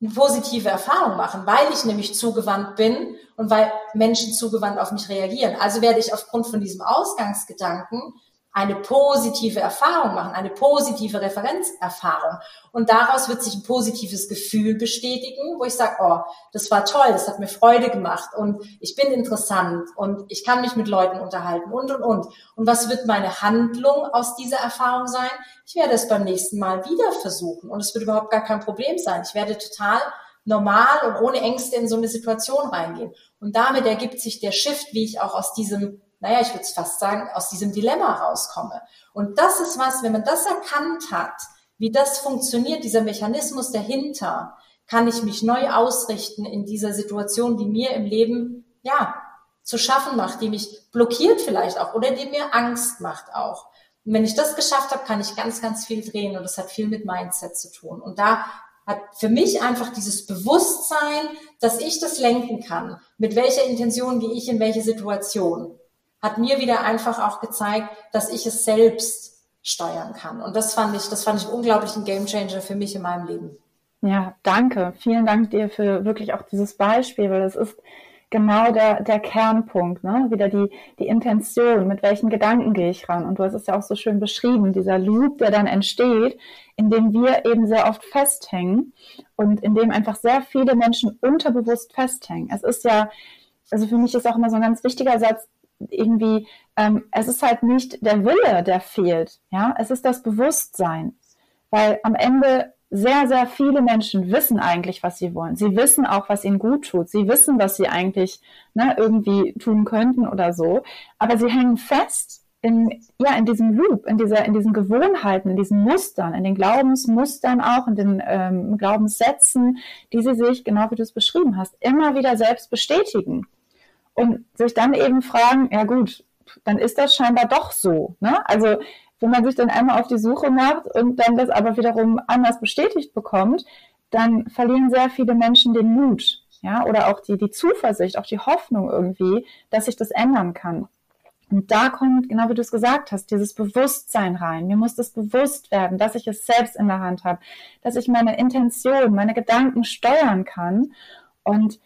eine positive Erfahrung machen, weil ich nämlich zugewandt bin und weil Menschen zugewandt auf mich reagieren. Also werde ich aufgrund von diesem Ausgangsgedanken eine positive Erfahrung machen, eine positive Referenzerfahrung. Und daraus wird sich ein positives Gefühl bestätigen, wo ich sage, oh, das war toll, das hat mir Freude gemacht und ich bin interessant und ich kann mich mit Leuten unterhalten und, und, und. Und was wird meine Handlung aus dieser Erfahrung sein? Ich werde es beim nächsten Mal wieder versuchen und es wird überhaupt gar kein Problem sein. Ich werde total normal und ohne Ängste in so eine Situation reingehen. Und damit ergibt sich der Shift, wie ich auch aus diesem naja, ich würde fast sagen, aus diesem Dilemma rauskomme. Und das ist was, wenn man das erkannt hat, wie das funktioniert, dieser Mechanismus dahinter, kann ich mich neu ausrichten in dieser Situation, die mir im Leben, ja, zu schaffen macht, die mich blockiert vielleicht auch oder die mir Angst macht auch. Und wenn ich das geschafft habe, kann ich ganz, ganz viel drehen und das hat viel mit Mindset zu tun. Und da hat für mich einfach dieses Bewusstsein, dass ich das lenken kann. Mit welcher Intention gehe ich in welche Situation? Hat mir wieder einfach auch gezeigt, dass ich es selbst steuern kann. Und das fand ich, das fand ich unglaublich ein Gamechanger für mich in meinem Leben. Ja, danke. Vielen Dank dir für wirklich auch dieses Beispiel, weil das ist genau der, der Kernpunkt, ne? Wieder die, die Intention, mit welchen Gedanken gehe ich ran. Und du hast es ja auch so schön beschrieben, dieser Loop, der dann entsteht, in dem wir eben sehr oft festhängen und in dem einfach sehr viele Menschen unterbewusst festhängen. Es ist ja, also für mich ist auch immer so ein ganz wichtiger Satz, irgendwie, ähm, es ist halt nicht der Wille, der fehlt, ja, es ist das Bewusstsein, weil am Ende sehr, sehr viele Menschen wissen eigentlich, was sie wollen. Sie wissen auch, was ihnen gut tut. Sie wissen, was sie eigentlich ne, irgendwie tun könnten oder so. Aber sie hängen fest in, ja, in diesem Loop, in, dieser, in diesen Gewohnheiten, in diesen Mustern, in den Glaubensmustern auch, in den ähm, Glaubenssätzen, die sie sich, genau wie du es beschrieben hast, immer wieder selbst bestätigen und sich dann eben fragen, ja gut, dann ist das scheinbar doch so. Ne? Also wenn man sich dann einmal auf die Suche macht und dann das aber wiederum anders bestätigt bekommt, dann verlieren sehr viele Menschen den Mut, ja, oder auch die, die Zuversicht, auch die Hoffnung irgendwie, dass sich das ändern kann. Und da kommt, genau wie du es gesagt hast, dieses Bewusstsein rein. Mir muss das bewusst werden, dass ich es selbst in der Hand habe, dass ich meine Intention, meine Gedanken steuern kann. Und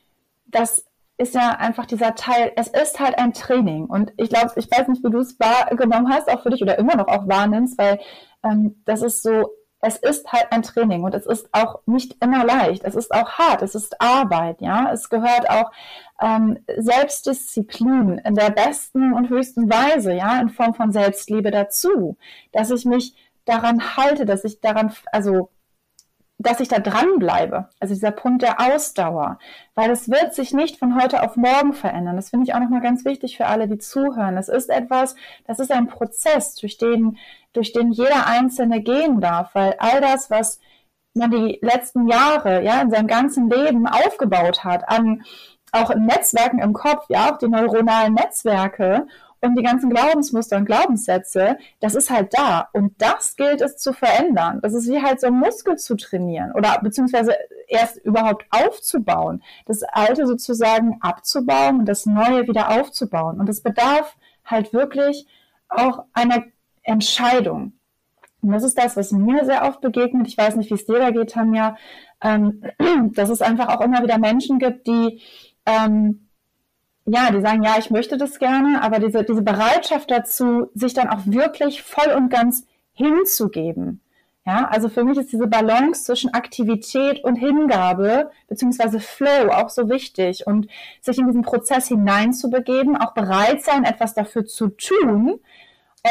das ist ja einfach dieser Teil, es ist halt ein Training. Und ich glaube, ich weiß nicht, wie du es wahrgenommen hast, auch für dich oder immer noch auch wahrnimmst, weil ähm, das ist so, es ist halt ein Training und es ist auch nicht immer leicht. Es ist auch hart, es ist Arbeit, ja. Es gehört auch ähm, Selbstdisziplin in der besten und höchsten Weise, ja, in Form von Selbstliebe dazu, dass ich mich daran halte, dass ich daran, also dass ich da dranbleibe. Also dieser Punkt der Ausdauer, weil es wird sich nicht von heute auf morgen verändern. Das finde ich auch nochmal ganz wichtig für alle, die zuhören. Das ist etwas, das ist ein Prozess, durch den, durch den jeder Einzelne gehen darf, weil all das, was man die letzten Jahre, ja, in seinem ganzen Leben aufgebaut hat, an auch Netzwerken im Kopf, ja, auch die neuronalen Netzwerke und die ganzen Glaubensmuster und Glaubenssätze, das ist halt da. Und das gilt es zu verändern. Das ist wie halt so ein Muskel zu trainieren oder beziehungsweise erst überhaupt aufzubauen. Das Alte sozusagen abzubauen und das Neue wieder aufzubauen. Und es bedarf halt wirklich auch einer Entscheidung. Und das ist das, was mir sehr oft begegnet. Ich weiß nicht, wie es dir da geht, Tanja, ähm, dass es einfach auch immer wieder Menschen gibt, die ähm, ja, die sagen, ja, ich möchte das gerne, aber diese, diese Bereitschaft dazu, sich dann auch wirklich voll und ganz hinzugeben. Ja, also für mich ist diese Balance zwischen Aktivität und Hingabe beziehungsweise Flow auch so wichtig und sich in diesen Prozess hineinzubegeben, auch bereit sein, etwas dafür zu tun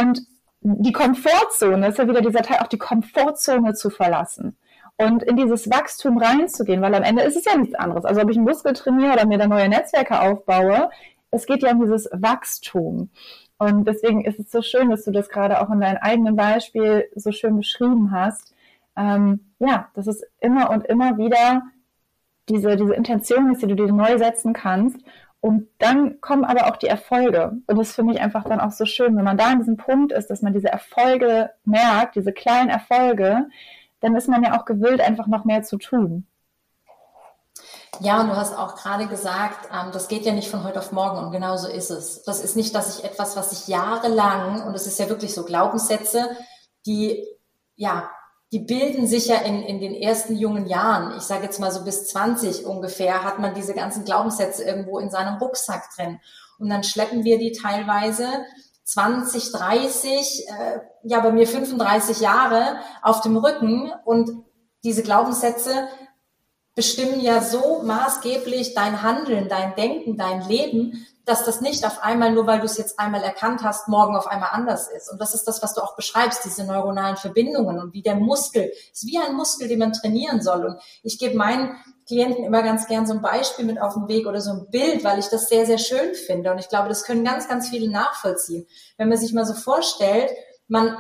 und die Komfortzone, ist ja wieder dieser Teil, auch die Komfortzone zu verlassen und in dieses Wachstum reinzugehen, weil am Ende ist es ja nichts anderes. Also ob ich einen Muskel trainiere oder mir da neue Netzwerke aufbaue, es geht ja um dieses Wachstum. Und deswegen ist es so schön, dass du das gerade auch in deinem eigenen Beispiel so schön beschrieben hast, ähm, ja, das ist immer und immer wieder diese, diese Intention ist, die du dir neu setzen kannst. Und dann kommen aber auch die Erfolge. Und das ist für mich einfach dann auch so schön, wenn man da an diesem Punkt ist, dass man diese Erfolge merkt, diese kleinen Erfolge, dann ist man ja auch gewillt, einfach noch mehr zu tun. Ja, und du hast auch gerade gesagt, ähm, das geht ja nicht von heute auf morgen und genau so ist es. Das ist nicht, dass ich etwas, was ich jahrelang, und es ist ja wirklich so Glaubenssätze, die ja die bilden sich ja in, in den ersten jungen Jahren, ich sage jetzt mal so bis 20 ungefähr, hat man diese ganzen Glaubenssätze irgendwo in seinem Rucksack drin. Und dann schleppen wir die teilweise 20, 30, äh, ja bei mir 35 Jahre auf dem Rücken. Und diese Glaubenssätze bestimmen ja so maßgeblich dein Handeln, dein Denken, dein Leben, dass das nicht auf einmal, nur weil du es jetzt einmal erkannt hast, morgen auf einmal anders ist. Und das ist das, was du auch beschreibst, diese neuronalen Verbindungen und wie der Muskel, ist wie ein Muskel, den man trainieren soll. Und ich gebe meinen Klienten immer ganz gern so ein Beispiel mit auf den Weg oder so ein Bild, weil ich das sehr, sehr schön finde. Und ich glaube, das können ganz, ganz viele nachvollziehen. Wenn man sich mal so vorstellt, man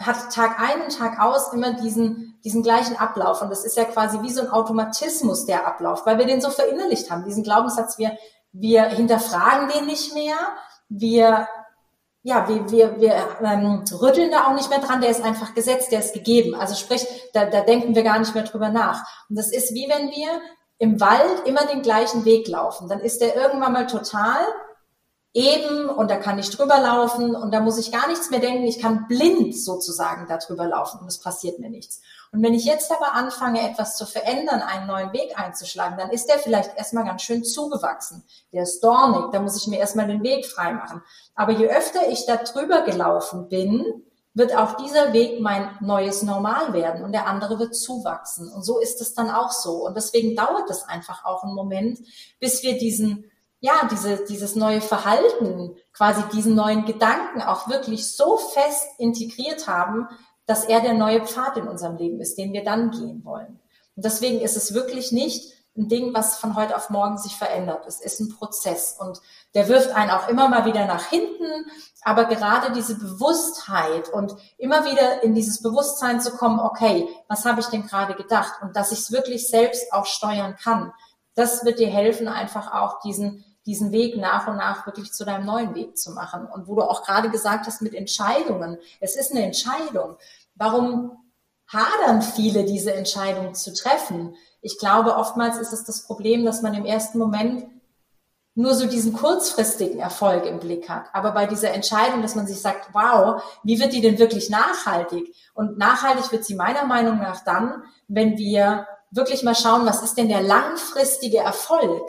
hat Tag ein und Tag aus immer diesen, diesen gleichen Ablauf. Und das ist ja quasi wie so ein Automatismus, der Ablauf, weil wir den so verinnerlicht haben. Diesen Glaubenssatz, wir wir hinterfragen den nicht mehr. Wir, ja, wir, wir, wir ähm, rütteln da auch nicht mehr dran. Der ist einfach gesetzt, der ist gegeben. Also sprich, da, da denken wir gar nicht mehr drüber nach. Und das ist wie wenn wir im Wald immer den gleichen Weg laufen. Dann ist der irgendwann mal total eben und da kann ich drüber laufen und da muss ich gar nichts mehr denken. Ich kann blind sozusagen da drüber laufen und es passiert mir nichts. Und wenn ich jetzt aber anfange, etwas zu verändern, einen neuen Weg einzuschlagen, dann ist der vielleicht erstmal ganz schön zugewachsen. Der ist dornig, da muss ich mir erstmal den Weg freimachen. Aber je öfter ich da drüber gelaufen bin, wird auch dieser Weg mein neues Normal werden und der andere wird zuwachsen. Und so ist es dann auch so. Und deswegen dauert es einfach auch einen Moment, bis wir diesen ja, diese, dieses neue Verhalten, quasi diesen neuen Gedanken auch wirklich so fest integriert haben, dass er der neue Pfad in unserem Leben ist, den wir dann gehen wollen. Und deswegen ist es wirklich nicht ein Ding, was von heute auf morgen sich verändert. Es ist ein Prozess und der wirft einen auch immer mal wieder nach hinten. Aber gerade diese Bewusstheit und immer wieder in dieses Bewusstsein zu kommen, okay, was habe ich denn gerade gedacht? Und dass ich es wirklich selbst auch steuern kann. Das wird dir helfen, einfach auch diesen diesen Weg nach und nach wirklich zu deinem neuen Weg zu machen. Und wo du auch gerade gesagt hast mit Entscheidungen, es ist eine Entscheidung. Warum hadern viele, diese Entscheidung zu treffen? Ich glaube, oftmals ist es das Problem, dass man im ersten Moment nur so diesen kurzfristigen Erfolg im Blick hat. Aber bei dieser Entscheidung, dass man sich sagt, wow, wie wird die denn wirklich nachhaltig? Und nachhaltig wird sie meiner Meinung nach dann, wenn wir wirklich mal schauen, was ist denn der langfristige Erfolg?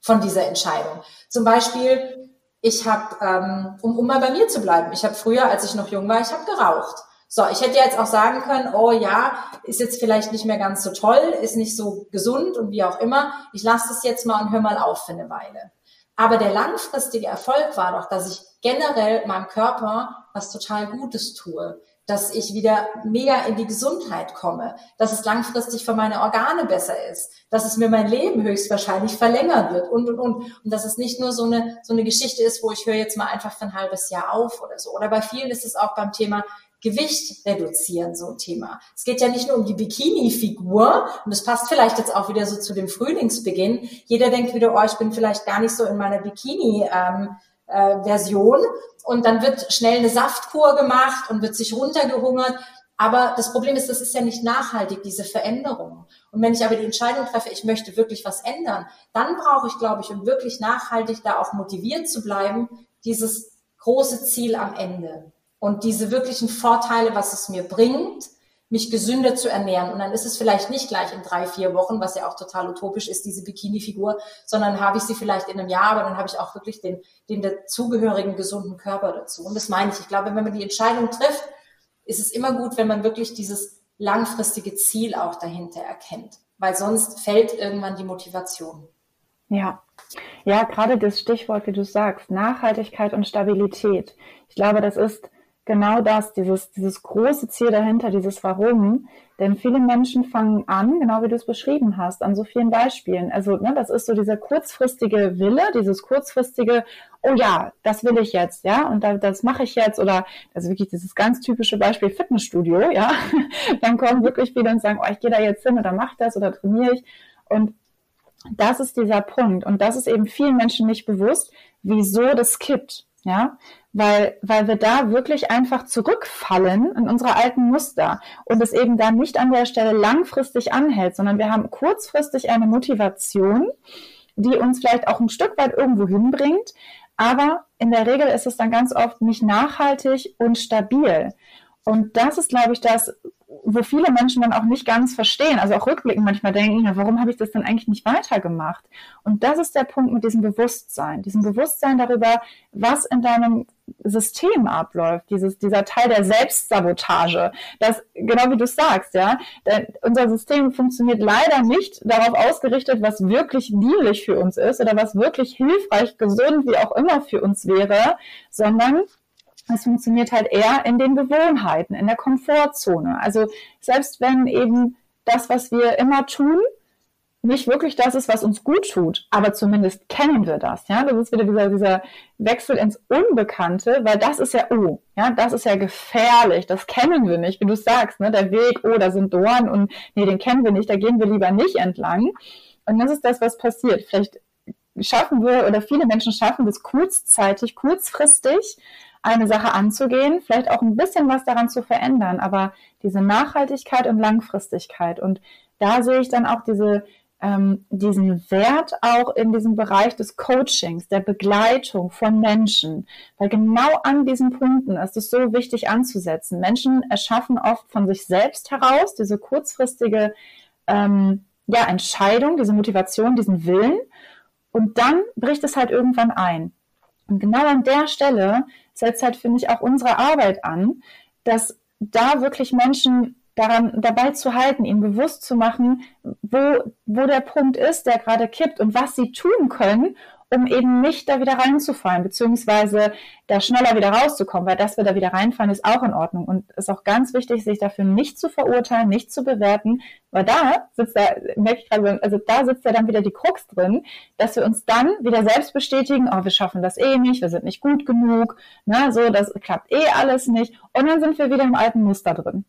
Von dieser Entscheidung. Zum Beispiel, ich habe, ähm, um, um mal bei mir zu bleiben, ich habe früher, als ich noch jung war, ich habe geraucht. So, ich hätte jetzt auch sagen können, oh ja, ist jetzt vielleicht nicht mehr ganz so toll, ist nicht so gesund und wie auch immer. Ich lasse das jetzt mal und hör mal auf für eine Weile. Aber der langfristige Erfolg war doch, dass ich generell meinem Körper was total Gutes tue dass ich wieder mega in die Gesundheit komme, dass es langfristig für meine Organe besser ist, dass es mir mein Leben höchstwahrscheinlich verlängern wird und, und, und. Und dass es nicht nur so eine, so eine Geschichte ist, wo ich höre jetzt mal einfach für ein halbes Jahr auf oder so. Oder bei vielen ist es auch beim Thema Gewicht reduzieren so ein Thema. Es geht ja nicht nur um die Bikini-Figur und das passt vielleicht jetzt auch wieder so zu dem Frühlingsbeginn. Jeder denkt wieder, oh, ich bin vielleicht gar nicht so in meiner Bikini. Ähm, äh, Version und dann wird schnell eine Saftkur gemacht und wird sich runtergehungert. Aber das Problem ist, das ist ja nicht nachhaltig, diese Veränderung. Und wenn ich aber die Entscheidung treffe, ich möchte wirklich was ändern, dann brauche ich, glaube ich, um wirklich nachhaltig da auch motiviert zu bleiben, dieses große Ziel am Ende und diese wirklichen Vorteile, was es mir bringt, mich gesünder zu ernähren. Und dann ist es vielleicht nicht gleich in drei, vier Wochen, was ja auch total utopisch ist, diese Bikini-Figur, sondern habe ich sie vielleicht in einem Jahr, aber dann habe ich auch wirklich den, den dazugehörigen gesunden Körper dazu. Und das meine ich. Ich glaube, wenn man die Entscheidung trifft, ist es immer gut, wenn man wirklich dieses langfristige Ziel auch dahinter erkennt, weil sonst fällt irgendwann die Motivation. Ja, ja, gerade das Stichwort, wie du sagst, Nachhaltigkeit und Stabilität. Ich glaube, das ist genau das, dieses, dieses große Ziel dahinter, dieses Warum. Denn viele Menschen fangen an, genau wie du es beschrieben hast, an so vielen Beispielen. Also ne, das ist so dieser kurzfristige Wille, dieses kurzfristige, oh ja, das will ich jetzt, ja, und da, das mache ich jetzt. Oder also wirklich dieses ganz typische Beispiel Fitnessstudio, ja. Dann kommen wirklich viele und sagen, oh, ich gehe da jetzt hin oder mache das oder trainiere ich. Und das ist dieser Punkt. Und das ist eben vielen Menschen nicht bewusst, wieso das kippt. Ja, weil, weil wir da wirklich einfach zurückfallen in unsere alten Muster und es eben dann nicht an der Stelle langfristig anhält, sondern wir haben kurzfristig eine Motivation, die uns vielleicht auch ein Stück weit irgendwo hinbringt, aber in der Regel ist es dann ganz oft nicht nachhaltig und stabil. Und das ist, glaube ich, das, wo viele Menschen dann auch nicht ganz verstehen, also auch rückblickend manchmal denken, ja, warum habe ich das denn eigentlich nicht weitergemacht? Und das ist der Punkt mit diesem Bewusstsein, diesem Bewusstsein darüber, was in deinem System abläuft, dieses, dieser Teil der Selbstsabotage, das, genau wie du sagst, ja, denn unser System funktioniert leider nicht darauf ausgerichtet, was wirklich dienlich für uns ist oder was wirklich hilfreich, gesund, wie auch immer für uns wäre, sondern es funktioniert halt eher in den Gewohnheiten, in der Komfortzone. Also selbst wenn eben das, was wir immer tun, nicht wirklich das ist, was uns gut tut, aber zumindest kennen wir das. Ja, das ist wieder dieser, dieser Wechsel ins Unbekannte, weil das ist ja, oh, ja, das ist ja gefährlich, das kennen wir nicht, wie du sagst, ne, der Weg, oh, da sind Dorn und nee, den kennen wir nicht, da gehen wir lieber nicht entlang. Und das ist das, was passiert. Vielleicht schaffen wir oder viele Menschen schaffen das kurzzeitig, kurzfristig, eine Sache anzugehen, vielleicht auch ein bisschen was daran zu verändern, aber diese Nachhaltigkeit und Langfristigkeit. Und da sehe ich dann auch diese, ähm, diesen Wert auch in diesem Bereich des Coachings, der Begleitung von Menschen. Weil genau an diesen Punkten ist es so wichtig anzusetzen. Menschen erschaffen oft von sich selbst heraus diese kurzfristige ähm, ja, Entscheidung, diese Motivation, diesen Willen. Und dann bricht es halt irgendwann ein. Und genau an der Stelle setzt halt, finde ich, auch unsere Arbeit an, dass da wirklich Menschen daran dabei zu halten, ihnen bewusst zu machen, wo, wo der Punkt ist, der gerade kippt und was sie tun können, um eben nicht da wieder reinzufallen, beziehungsweise da schneller wieder rauszukommen, weil dass wir da wieder reinfallen, ist auch in Ordnung. Und ist auch ganz wichtig, sich dafür nicht zu verurteilen, nicht zu bewerten, weil da sitzt da, merke ich gerade, also da sitzt ja dann wieder die Krux drin, dass wir uns dann wieder selbst bestätigen, oh, wir schaffen das eh nicht, wir sind nicht gut genug, ne, so, das klappt eh alles nicht. Und dann sind wir wieder im alten Muster drin.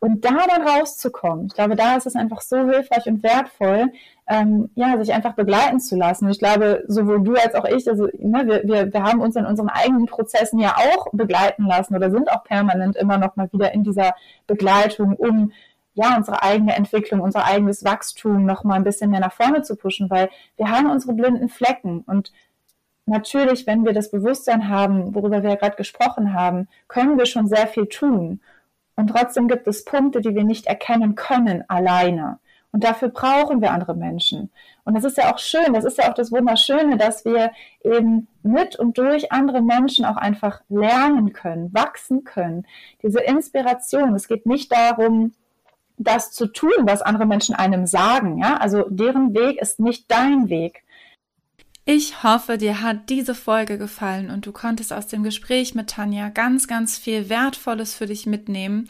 Und da dann rauszukommen, ich glaube, da ist es einfach so hilfreich und wertvoll, ähm, ja, sich einfach begleiten zu lassen. Ich glaube, sowohl du als auch ich, also ne, wir, wir, wir haben uns in unseren eigenen Prozessen ja auch begleiten lassen oder sind auch permanent immer noch mal wieder in dieser Begleitung, um ja, unsere eigene Entwicklung, unser eigenes Wachstum noch mal ein bisschen mehr nach vorne zu pushen, weil wir haben unsere blinden Flecken und natürlich, wenn wir das Bewusstsein haben, worüber wir ja gerade gesprochen haben, können wir schon sehr viel tun. Und trotzdem gibt es Punkte, die wir nicht erkennen können alleine. Und dafür brauchen wir andere Menschen. Und das ist ja auch schön, das ist ja auch das Wunderschöne, dass wir eben mit und durch andere Menschen auch einfach lernen können, wachsen können. Diese Inspiration, es geht nicht darum, das zu tun, was andere Menschen einem sagen. Ja? Also deren Weg ist nicht dein Weg. Ich hoffe, dir hat diese Folge gefallen und du konntest aus dem Gespräch mit Tanja ganz, ganz viel Wertvolles für dich mitnehmen.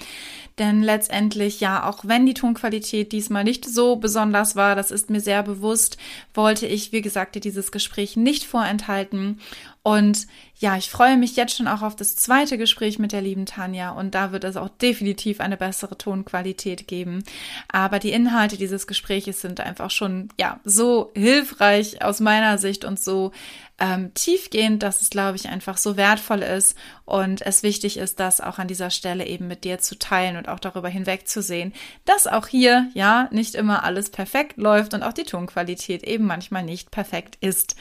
Denn letztendlich, ja, auch wenn die Tonqualität diesmal nicht so besonders war, das ist mir sehr bewusst, wollte ich, wie gesagt, dir dieses Gespräch nicht vorenthalten. Und ja, ich freue mich jetzt schon auch auf das zweite Gespräch mit der lieben Tanja und da wird es auch definitiv eine bessere Tonqualität geben. Aber die Inhalte dieses Gespräches sind einfach schon, ja, so hilfreich aus meiner Sicht und so ähm, tiefgehend, dass es, glaube ich, einfach so wertvoll ist und es wichtig ist, das auch an dieser Stelle eben mit dir zu teilen und auch darüber hinwegzusehen, dass auch hier, ja, nicht immer alles perfekt läuft und auch die Tonqualität eben manchmal nicht perfekt ist.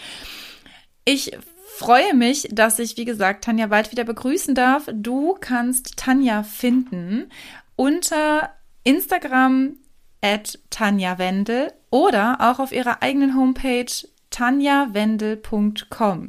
Ich freue mich, dass ich, wie gesagt, Tanja bald wieder begrüßen darf. Du kannst Tanja finden unter Instagram at Tanja Wendel oder auch auf ihrer eigenen Homepage tanjawendel.com.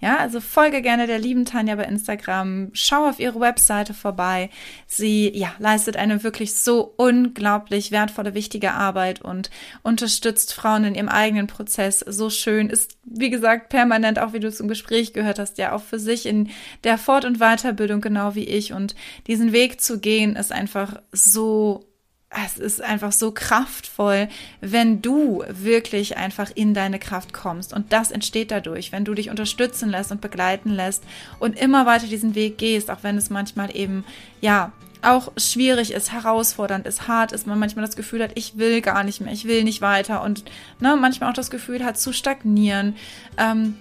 Ja, also folge gerne der lieben Tanja bei Instagram, schau auf ihre Webseite vorbei. Sie, ja, leistet eine wirklich so unglaublich wertvolle, wichtige Arbeit und unterstützt Frauen in ihrem eigenen Prozess so schön. Ist, wie gesagt, permanent, auch wie du zum Gespräch gehört hast, ja, auch für sich in der Fort- und Weiterbildung, genau wie ich. Und diesen Weg zu gehen, ist einfach so es ist einfach so kraftvoll, wenn du wirklich einfach in deine Kraft kommst. Und das entsteht dadurch, wenn du dich unterstützen lässt und begleiten lässt und immer weiter diesen Weg gehst, auch wenn es manchmal eben, ja, auch schwierig ist, herausfordernd ist, hart ist, man manchmal das Gefühl hat, ich will gar nicht mehr, ich will nicht weiter und ne, manchmal auch das Gefühl hat, zu stagnieren. Ähm,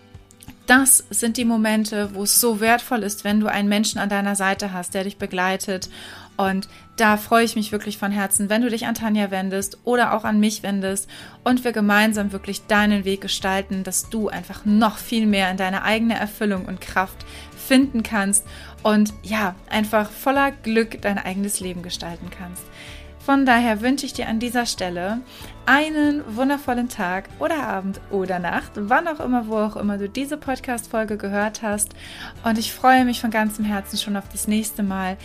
das sind die Momente, wo es so wertvoll ist, wenn du einen Menschen an deiner Seite hast, der dich begleitet und da freue ich mich wirklich von Herzen, wenn du dich an Tanja wendest oder auch an mich wendest und wir gemeinsam wirklich deinen Weg gestalten, dass du einfach noch viel mehr in deine eigene Erfüllung und Kraft finden kannst und ja, einfach voller Glück dein eigenes Leben gestalten kannst. Von daher wünsche ich dir an dieser Stelle einen wundervollen Tag oder Abend oder Nacht, wann auch immer, wo auch immer du diese Podcast-Folge gehört hast. Und ich freue mich von ganzem Herzen schon auf das nächste Mal.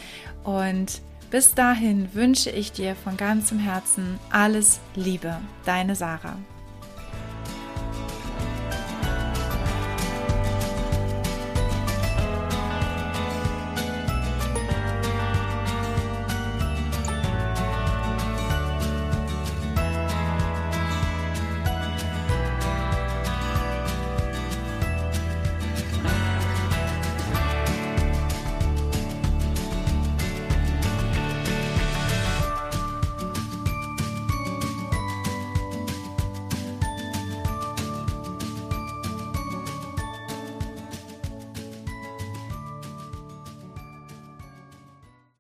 Und bis dahin wünsche ich dir von ganzem Herzen alles Liebe. Deine Sarah.